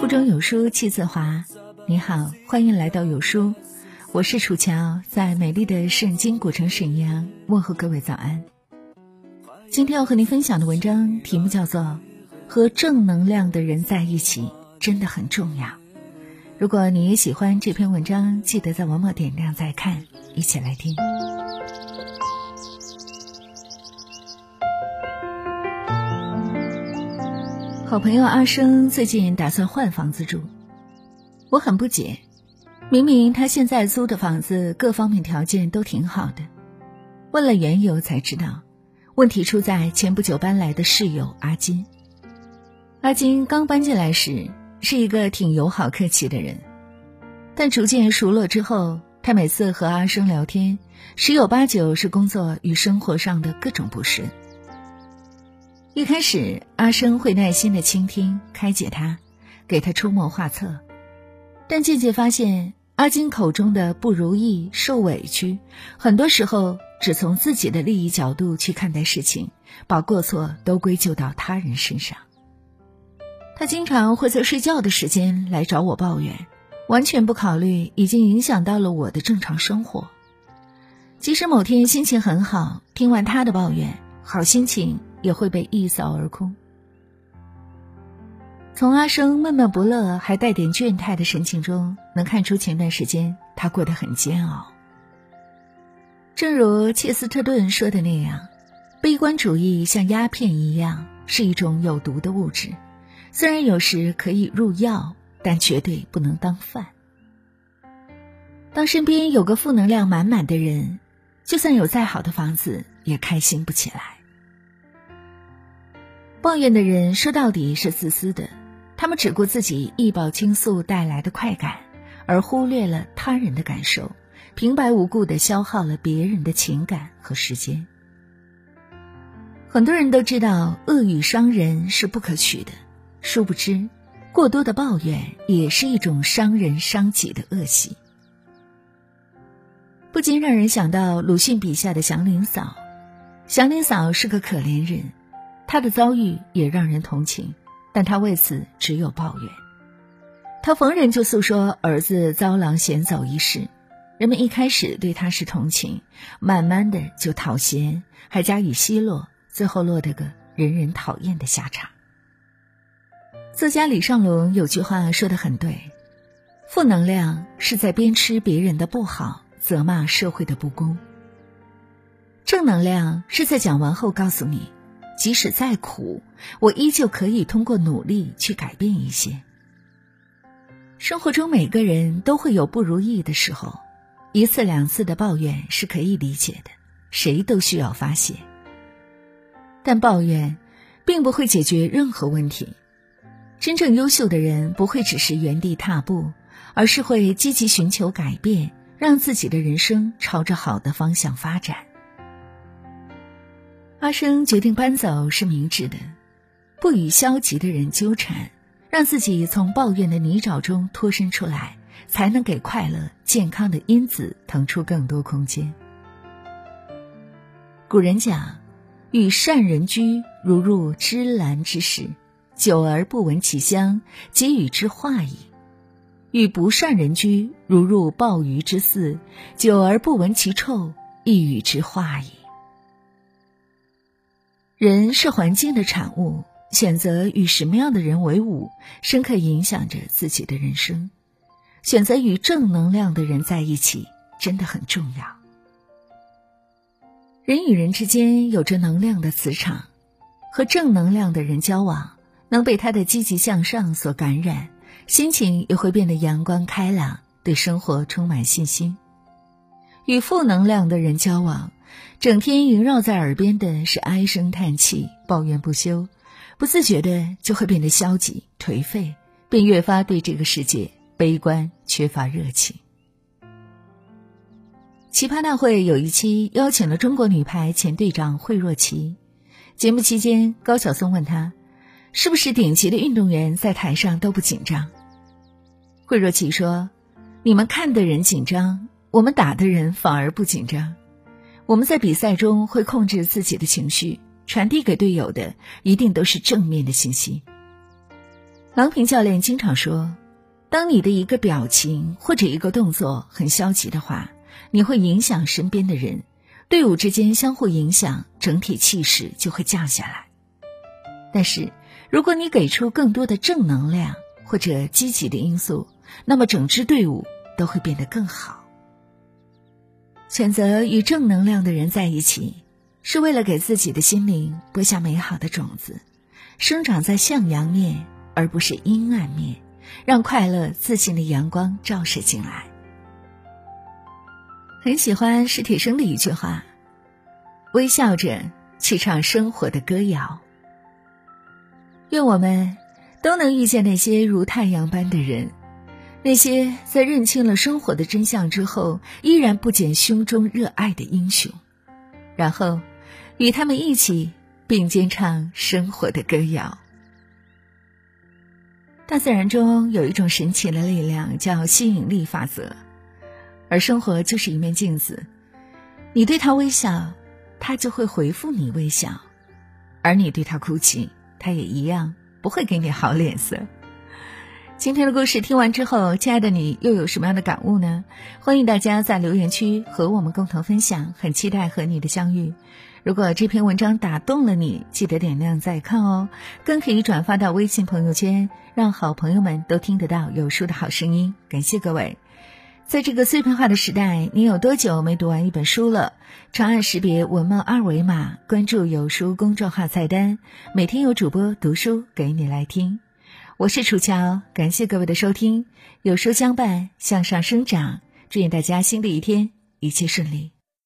腹中有书气自华。你好，欢迎来到有书，我是楚乔，在美丽的圣经古城沈阳问候各位早安。今天要和您分享的文章题目叫做《和正能量的人在一起真的很重要》。如果你也喜欢这篇文章，记得在文末点亮再看，一起来听。好朋友阿生最近打算换房子住，我很不解，明明他现在租的房子各方面条件都挺好的，问了缘由才知道。问题出在前不久搬来的室友阿金。阿金刚搬进来时是一个挺友好客气的人，但逐渐熟络之后，他每次和阿生聊天，十有八九是工作与生活上的各种不顺。一开始，阿生会耐心的倾听、开解他，给他出谋划策，但渐渐发现，阿金口中的不如意、受委屈，很多时候。只从自己的利益角度去看待事情，把过错都归咎到他人身上。他经常会在睡觉的时间来找我抱怨，完全不考虑已经影响到了我的正常生活。即使某天心情很好，听完他的抱怨，好心情也会被一扫而空。从阿生闷闷不乐还带点倦态的神情中，能看出前段时间他过得很煎熬。正如切斯特顿说的那样，悲观主义像鸦片一样，是一种有毒的物质。虽然有时可以入药，但绝对不能当饭。当身边有个负能量满满的人，就算有再好的房子，也开心不起来。抱怨的人说到底是自私的，他们只顾自己一饱倾诉带来的快感，而忽略了他人的感受。平白无故的消耗了别人的情感和时间。很多人都知道恶语伤人是不可取的，殊不知，过多的抱怨也是一种伤人伤己的恶习。不禁让人想到鲁迅笔下的祥林嫂。祥林嫂是个可怜人，他的遭遇也让人同情，但他为此只有抱怨。他逢人就诉说儿子遭狼衔走一事。人们一开始对他是同情，慢慢的就讨嫌，还加以奚落，最后落得个人人讨厌的下场。作家李尚龙有句话说的很对：负能量是在鞭笞别人的不好，责骂社会的不公；正能量是在讲完后告诉你，即使再苦，我依旧可以通过努力去改变一些。生活中每个人都会有不如意的时候。一次两次的抱怨是可以理解的，谁都需要发泄。但抱怨，并不会解决任何问题。真正优秀的人不会只是原地踏步，而是会积极寻求改变，让自己的人生朝着好的方向发展。阿生决定搬走是明智的，不与消极的人纠缠，让自己从抱怨的泥沼中脱身出来。才能给快乐、健康的因子腾出更多空间。古人讲：“与善人居，如入芝兰之室，久而不闻其香，即与之化矣；与不善人居，如入鲍鱼之肆，久而不闻其臭，亦与之化矣。”人是环境的产物，选择与什么样的人为伍，深刻影响着自己的人生。选择与正能量的人在一起真的很重要。人与人之间有着能量的磁场，和正能量的人交往，能被他的积极向上所感染，心情也会变得阳光开朗，对生活充满信心。与负能量的人交往，整天萦绕在耳边的是唉声叹气、抱怨不休，不自觉的就会变得消极颓废，便越发对这个世界。悲观，缺乏热情。奇葩大会有一期邀请了中国女排前队长惠若琪。节目期间，高晓松问她：“是不是顶级的运动员在台上都不紧张？”惠若琪说：“你们看的人紧张，我们打的人反而不紧张。我们在比赛中会控制自己的情绪，传递给队友的一定都是正面的信息。郎平教练经常说，当你的一个表情或者一个动作很消极的话，你会影响身边的人，队伍之间相互影响，整体气势就会降下来。但是，如果你给出更多的正能量或者积极的因素，那么整支队伍都会变得更好。选择与正能量的人在一起，是为了给自己的心灵播下美好的种子，生长在向阳面而不是阴暗面，让快乐自信的阳光照射进来。很喜欢史铁生的一句话：“微笑着去唱生活的歌谣。”愿我们都能遇见那些如太阳般的人。那些在认清了生活的真相之后，依然不减胸中热爱的英雄，然后与他们一起并肩唱生活的歌谣。大自然中有一种神奇的力量，叫吸引力法则，而生活就是一面镜子，你对他微笑，他就会回复你微笑；而你对他哭泣，他也一样不会给你好脸色。今天的故事听完之后，亲爱的你又有什么样的感悟呢？欢迎大家在留言区和我们共同分享，很期待和你的相遇。如果这篇文章打动了你，记得点亮再看哦，更可以转发到微信朋友圈，让好朋友们都听得到有书的好声音。感谢各位！在这个碎片化的时代，你有多久没读完一本书了？长按识别文末二维码，关注有书公众号菜单，每天有主播读书给你来听。我是楚乔，感谢各位的收听。有书相伴，向上生长。祝愿大家新的一天一切顺利。